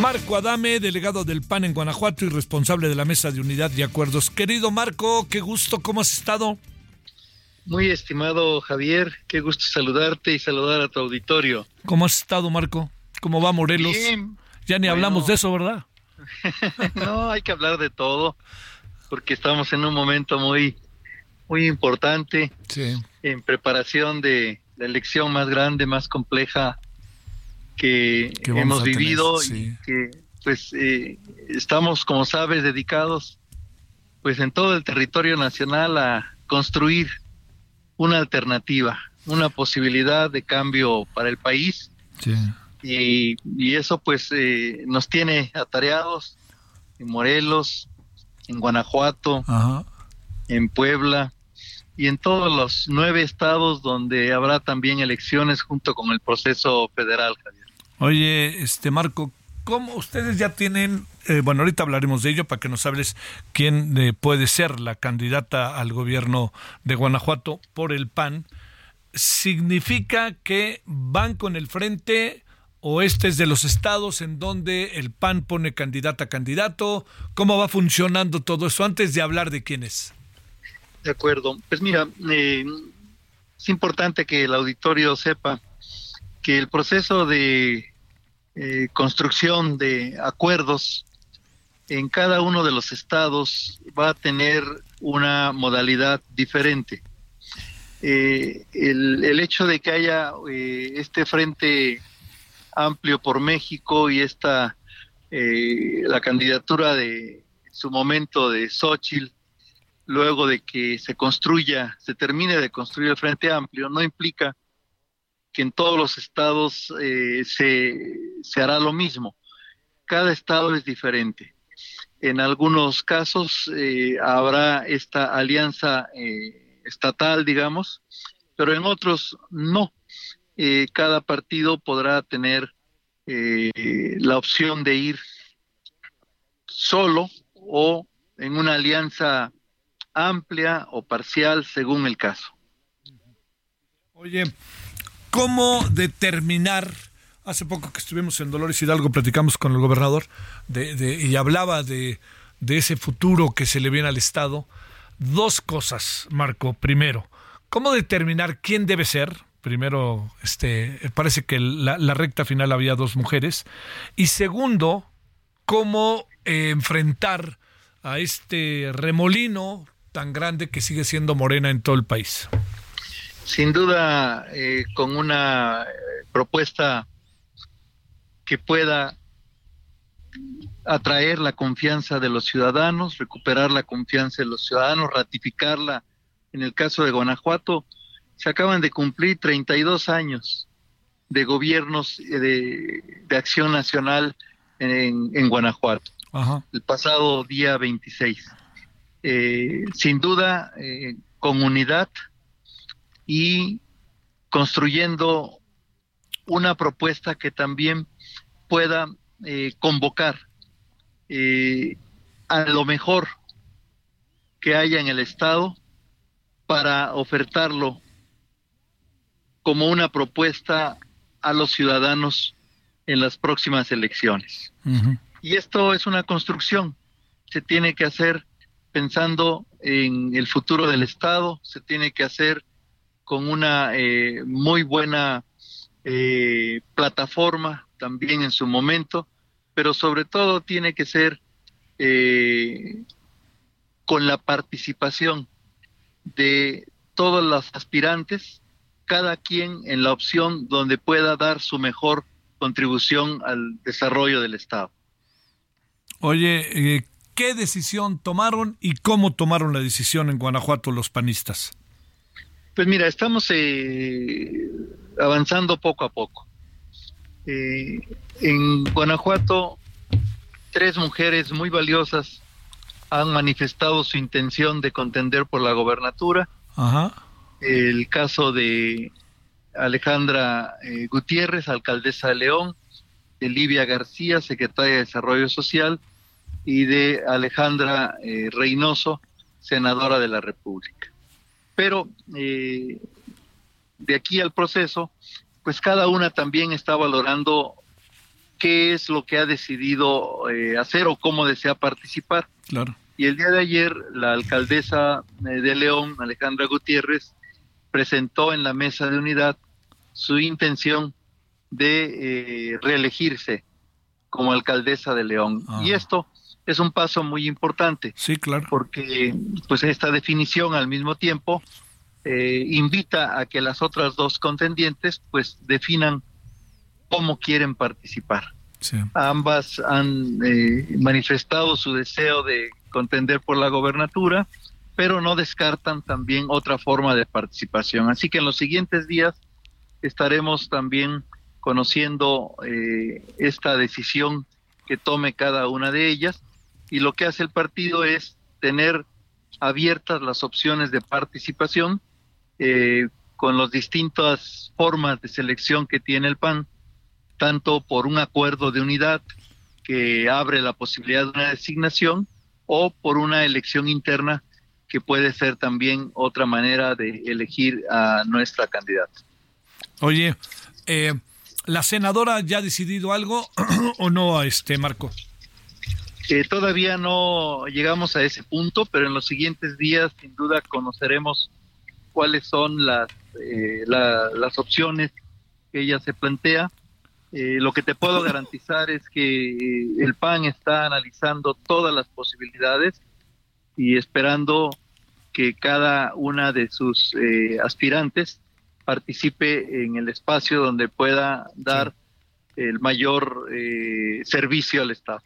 Marco Adame, delegado del PAN en Guanajuato y responsable de la Mesa de Unidad y Acuerdos. Querido Marco, qué gusto, ¿cómo has estado? Muy estimado Javier, qué gusto saludarte y saludar a tu auditorio. ¿Cómo has estado, Marco? ¿Cómo va Morelos? Bien. Ya ni Bueno. hablamos de eso, ¿verdad? no, hay que hablar de todo, porque estamos en un momento muy, muy importante Sí. en preparación de la elección más grande, más compleja que, hemos tener, vivido sí. y que pues eh, estamos, como sabes, dedicados pues en todo el territorio nacional a construir una alternativa, una posibilidad de cambio para el país Sí. y, y eso pues eh, nos tiene atareados en Morelos, en Guanajuato, Ajá. en Puebla y en todos los nueve estados donde habrá también elecciones junto con el proceso federal, Javier. Oye, este Marco, ¿cómo ustedes ya tienen, eh, bueno, ahorita hablaremos de ello para que nos hables quién eh, puede ser la candidata al gobierno de Guanajuato por el PAN? ¿Significa que van con el frente o este es de los estados en donde el PAN pone candidata a candidato? ¿Cómo va funcionando todo eso antes de hablar de quién es? De acuerdo. Pues mira, eh, es importante que el auditorio sepa que el proceso de eh, construcción de acuerdos en cada uno de los estados va a tener una modalidad diferente. Eh, el, hecho de que haya eh, este frente amplio por México y esta la candidatura de su momento de Xochitl luego de que se construya, se termine de construir el Frente Amplio, no implica que en todos los estados eh, se, se hará lo mismo. Cada estado es diferente. En algunos casos eh, habrá esta alianza eh, estatal, digamos, pero en otros no. Eh, cada partido podrá tener eh, la opción de ir solo o en una alianza amplia o parcial según el caso. Oye, ¿cómo determinar? Hace poco que estuvimos en Dolores Hidalgo, platicamos con el gobernador de, de- y hablaba de, ese futuro que se le viene al Estado. Dos cosas, Marco. Primero, ¿cómo determinar quién debe ser? Primero, este, parece que la, la recta final había dos mujeres. Y segundo, cómo eh, enfrentar a este remolino tan grande que sigue siendo morena en todo el país. Sin duda, eh, con una eh, propuesta que pueda atraer la confianza de los ciudadanos, recuperar la confianza de los ciudadanos, ratificarla. En el caso de Guanajuato, se acaban de cumplir 32 años de gobiernos eh, de, de acción nacional en, en Guanajuato. Ajá. el pasado día 26. Eh, sin duda, eh, con unidad y construyendo una propuesta que también pueda eh, convocar eh, a lo mejor que haya en el Estado para ofertarlo como una propuesta a los ciudadanos en las próximas elecciones. Y esto es una construcción. Se tiene que hacer pensando en el futuro del Estado, se tiene que hacer con una eh, muy buena eh, plataforma también en su momento, pero sobre todo tiene que ser eh, con la participación de todos los aspirantes, cada quien en la opción donde pueda dar su mejor contribución al desarrollo del Estado. Oye, eh, ¿qué decisión tomaron y cómo tomaron la decisión en Guanajuato los panistas? Pues mira, estamos eh, avanzando poco a poco. Eh, en Guanajuato, tres mujeres muy valiosas han manifestado su intención de contender por la gobernatura. El caso de Alejandra eh, Gutiérrez, alcaldesa de León, de Livia García, secretaria de Desarrollo Social, y de Alejandra eh, Reynoso, senadora de la República. Pero eh, de aquí al proceso, pues cada una también está valorando qué es lo que ha decidido hacer o cómo desea participar. Claro. Y el día de ayer, la alcaldesa de León, Alejandra Gutiérrez, presentó en la mesa de unidad su intención de eh, reelegirse como alcaldesa de León. Ah. Y esto es un paso muy importante. Sí, claro. Porque pues esta definición al mismo tiempo eh, invita a que las otras dos contendientes pues definan cómo quieren participar. Ambas han eh, manifestado su deseo de contender por la gobernatura pero no descartan también otra forma de participación. Así que en los siguientes días estaremos también conociendo eh, esta decisión que tome cada una de ellas y lo que hace el partido es tener abiertas las opciones de participación eh, con las distintas formas de selección que tiene el PAN, tanto por un acuerdo de unidad que abre la posibilidad de una designación o por una elección interna que puede ser también otra manera de elegir a nuestra candidata. Oye, eh, ¿la senadora ya ha decidido algo o no, este Marco? Eh, todavía no llegamos a ese punto, pero en los siguientes días sin duda conoceremos cuáles son las, eh, las opciones que ella se plantea. lo que te puedo garantizar es que el PAN está analizando todas las posibilidades y esperando que cada una de sus eh, aspirantes participe en el espacio donde pueda dar el mayor eh, servicio al Estado.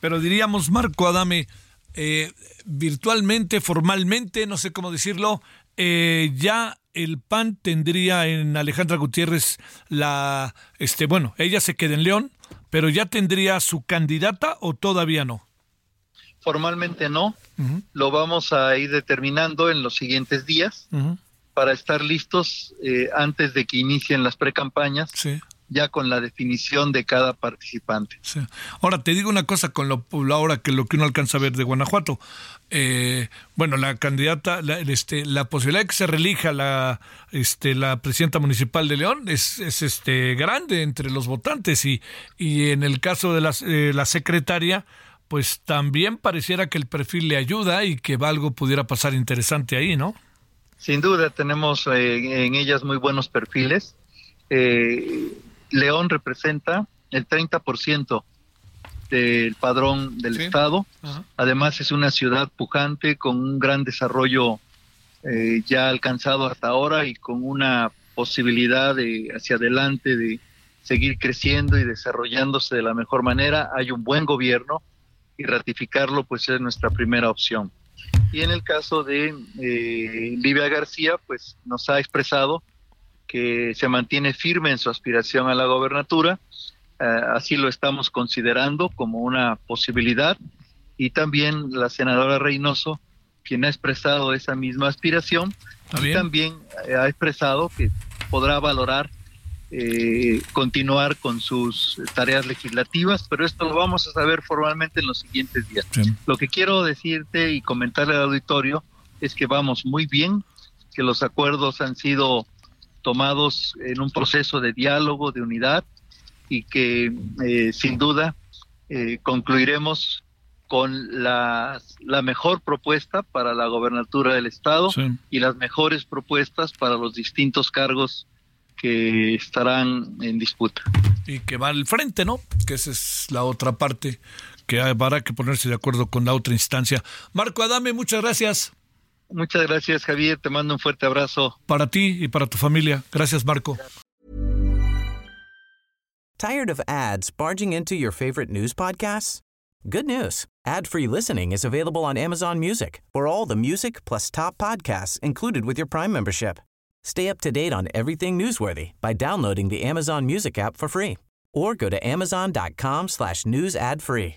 Pero diríamos, Marco Adame, eh, virtualmente, formalmente, no sé cómo decirlo, ya el PAN tendría en Alejandra Gutiérrez la, este, bueno, ella se queda en León, pero ya tendría su candidata o todavía no formalmente no, lo vamos a ir determinando en los siguientes días para estar listos eh, antes de que inicien las precampañas. Ya con la definición de cada participante. Ahora te digo una cosa con lo ahora que lo que uno alcanza a ver de Guanajuato. Eh, bueno, la candidata, la, este, la posibilidad de que se relija la, este, la presidenta municipal de León es, es este grande entre los votantes y, y en el caso de la, eh, la secretaria pues también pareciera que el perfil le ayuda y que algo pudiera pasar interesante ahí, ¿no? Sin duda, tenemos eh, en ellas muy buenos perfiles. Eh, León representa el 30% del padrón del Estado. Además, es una ciudad pujante con un gran desarrollo eh, ya alcanzado hasta ahora y con una posibilidad de hacia adelante de seguir creciendo y desarrollándose de la mejor manera. Hay un buen gobierno y ratificarlo pues es nuestra primera opción. Y en el caso de eh, Livia García, pues nos ha expresado que se mantiene firme en su aspiración a la gobernatura, eh, así lo estamos considerando como una posibilidad, y también la senadora Reynoso, quien ha expresado esa misma aspiración, y también eh, ha expresado que podrá valorar eh, continuar con sus tareas legislativas, pero esto lo vamos a saber formalmente en los siguientes días. Lo que quiero decirte y comentarle al auditorio es que vamos muy bien, que los acuerdos han sido tomados en un proceso de diálogo, de unidad, y que eh, sin duda eh, concluiremos con la, la, mejor propuesta para la gobernatura del Estado y las mejores propuestas para los distintos cargos que estarán en disputa. Y que va al frente, ¿no? Que esa es la otra parte que habrá que ponerse de acuerdo con la otra instancia. Marco Adame, muchas gracias. Muchas gracias, Javier. Te mando un fuerte abrazo. Para ti y para tu familia. Gracias, Marco. ¿Tired of ads barging into your favorite news podcasts? Good news. Ad-free listening is available on Amazon Music for all the music plus top podcasts included with your Prime membership. Stay up to date on everything newsworthy by downloading the Amazon Music app for free or go to amazon.com slash news ad free.